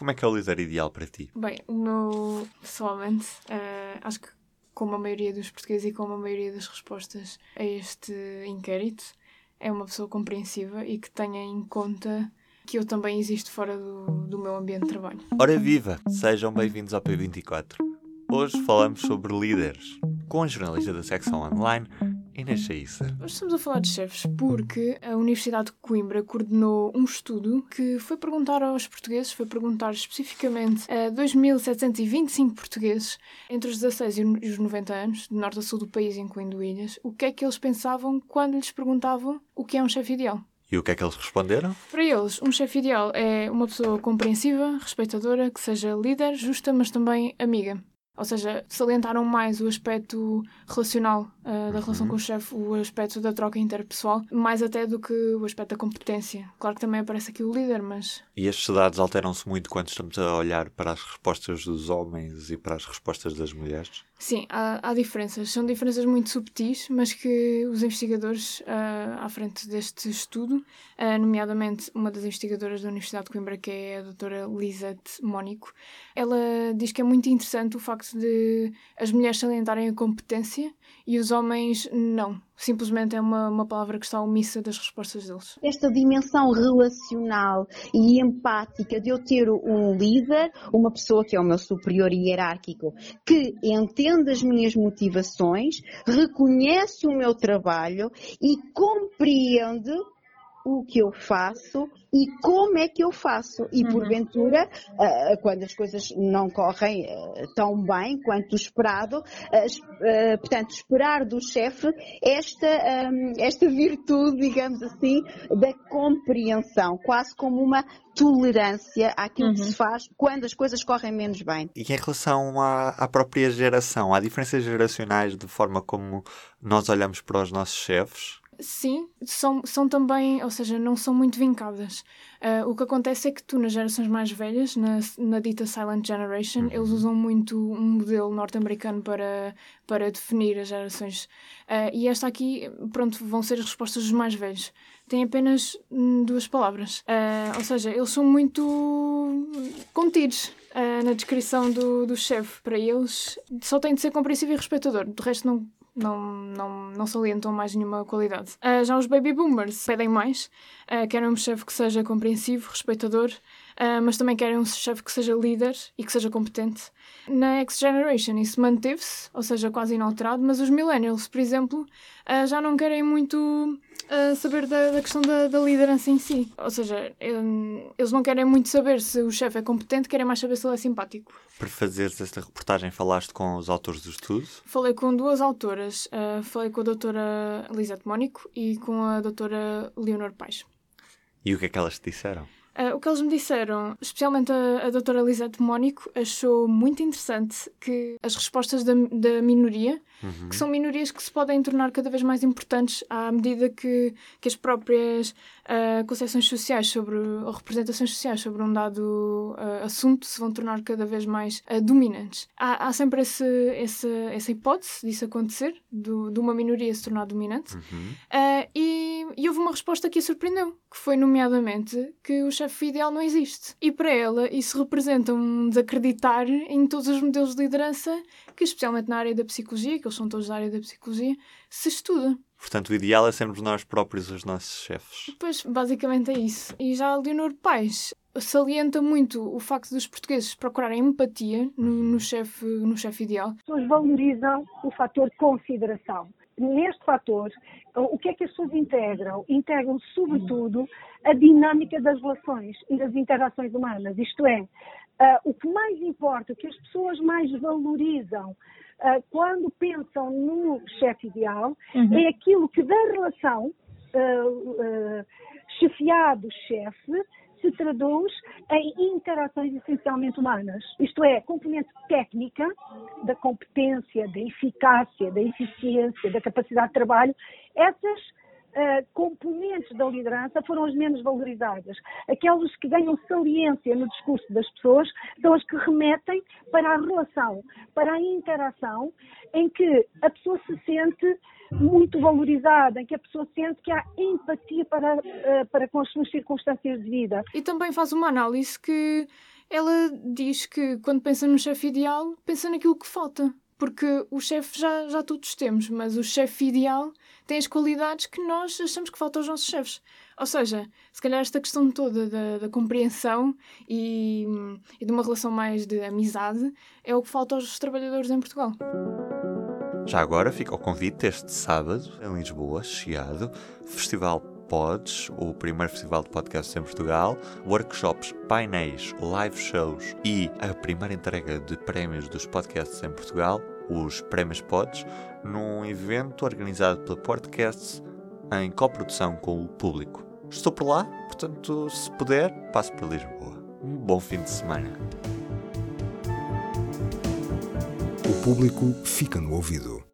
como é que é o líder ideal para ti? Bem, o meu, pessoalmente, uh, acho que como a maioria dos portugueses e como a maioria das respostas a este inquérito, é uma pessoa compreensiva e que tenha em conta que eu também existo fora do, do meu ambiente de trabalho. Ora viva! Sejam bem-vindos ao P24. Hoje falamos sobre líderes, com a jornalista da secção online, Inês Chaissa. Hoje estamos a falar de chefes porque a Universidade de Coimbra coordenou um estudo que foi perguntar aos portugueses, foi perguntar especificamente a 2.725 portugueses entre os 16 e os 90 anos, de norte a sul do país, incluindo ilhas, o que é que eles pensavam quando lhes perguntavam o que é um chefe ideal. E o que é que eles responderam? Para eles, um chefe ideal é uma pessoa compreensiva, respeitadora, que seja líder, justa, mas também amiga. Ou seja, salientaram mais o aspecto relacional uh, da uhum. relação com o chefe, o aspecto da troca interpessoal, mais até do que o aspecto da competência. Claro que também aparece aqui o líder, mas. E as sociedades alteram-se muito quando estamos a olhar para as respostas dos homens e para as respostas das mulheres? Sim, há, há diferenças. São diferenças muito subtis, mas que os investigadores uh, à frente deste estudo, uh, nomeadamente uma das investigadoras da Universidade de Coimbra, que é a doutora Lisette Mónico, ela diz que é muito interessante o facto de as mulheres salientarem a competência e os homens não. Simplesmente é uma, uma palavra que está omissa das respostas deles. Esta dimensão relacional e empática de eu ter um líder, uma pessoa que é o meu superior hierárquico, que entende as minhas motivações, reconhece o meu trabalho e compreende o que eu faço e como é que eu faço. E uhum. porventura, uh, quando as coisas não correm uh, tão bem quanto esperado, uh, portanto, esperar do chefe esta, um, esta virtude, digamos assim, da compreensão, quase como uma tolerância àquilo uhum. que se faz quando as coisas correm menos bem. E em relação à, à própria geração, há diferenças geracionais de forma como nós olhamos para os nossos chefes? Sim, são, são também, ou seja, não são muito vincadas. Uh, o que acontece é que tu, nas gerações mais velhas, na, na dita Silent Generation, uhum. eles usam muito um modelo norte-americano para, para definir as gerações. Uh, e esta aqui, pronto, vão ser as respostas dos mais velhos. Tem apenas hum, duas palavras. Uh, ou seja, eles são muito contidos. na descrição do, do chefe, para eles, só tem de ser compreensível e respeitador. Do resto, não não, não, não salientam mais nenhuma qualidade. Uh, já os baby boomers pedem mais, uh, querem um chefe que seja compreensivo, respeitador, uh, mas também querem um chefe que seja líder e que seja competente. Na X Generation isso manteve-se, ou seja, quase inalterado, mas os millennials, por exemplo, já não querem muito saber da, da questão da, da, liderança em si. Ou seja, eles não querem muito saber se o chefe é competente, querem mais saber se ele é simpático. Para fazeres esta reportagem, falaste com os autores do estudo? Falei com duas autoras. Uh, falei com a doutora Lisette Mónico e com a doutora Leonor Paes. E o que é que elas te disseram? Uh, o que eles me disseram, especialmente a, a doutora Lisette Mónico, achou muito interessante que as respostas da, da minoria, uhum. que são minorias que se podem tornar cada vez mais importantes à medida que, que as próprias uh, concepções sociais sobre, ou representações sociais sobre um dado uh, assunto se vão tornar cada vez mais dominantes. Há, há sempre esse, esse, essa hipótese disso acontecer, do, de uma minoria se tornar dominante, uhum. e, e houve uma resposta que a surpreendeu, que foi nomeadamente que os chefe ideal não existe. E para ela, isso representa um desacreditar em todos os modelos de liderança que, especialmente na área da psicologia, que eles são todos da área da psicologia, se estuda. Portanto, o ideal é sermos nós próprios os nossos chefes. Pois, basicamente é isso. E já a Leonor Paes salienta muito o facto dos portugueses procurarem empatia no, no uhum. chefe no chef ideal. As pessoas valorizam o fator consideração neste fator, o que é que as pessoas integram? Integram, sobretudo, a dinâmica das relações e das interações humanas. Isto é, uh, o que mais importa, o que as pessoas mais valorizam uh, quando pensam no chefe ideal, uhum. é aquilo que da relação uh, chefiado-chefe se traduz em interações essencialmente humanas. Isto é, componente técnica da competência, da eficácia, da eficiência, da capacidade de trabalho. Essas Uh, componentes da liderança foram as menos valorizadas. Aquelas que ganham saliência no discurso das pessoas são as que remetem para a relação, para a interação, em que a pessoa se sente muito valorizada, em que a pessoa sente que há empatia para, uh, para com as suas circunstâncias de vida. E também faz uma análise que Ela diz que quando pensa no chefe ideal, pensa naquilo que falta. Porque o chefe já, já todos temos, mas o chefe ideal tem as qualidades que nós achamos que faltam aos nossos chefes. Ou seja, se calhar esta questão toda da, da compreensão e, e de uma relação mais de amizade é o que falta aos trabalhadores em Portugal. Já agora fica o convite este sábado, em Lisboa, Chiado, Festival Pods, o primeiro festival de podcasts em Portugal, workshops, painéis, live shows e a primeira entrega de prémios dos podcasts em Portugal, os Prémios Pods, num evento organizado pela Podcasts em coprodução com o público. Estou por lá, portanto, se puder, passe por Lisboa. Um bom fim de semana. O público fica no ouvido.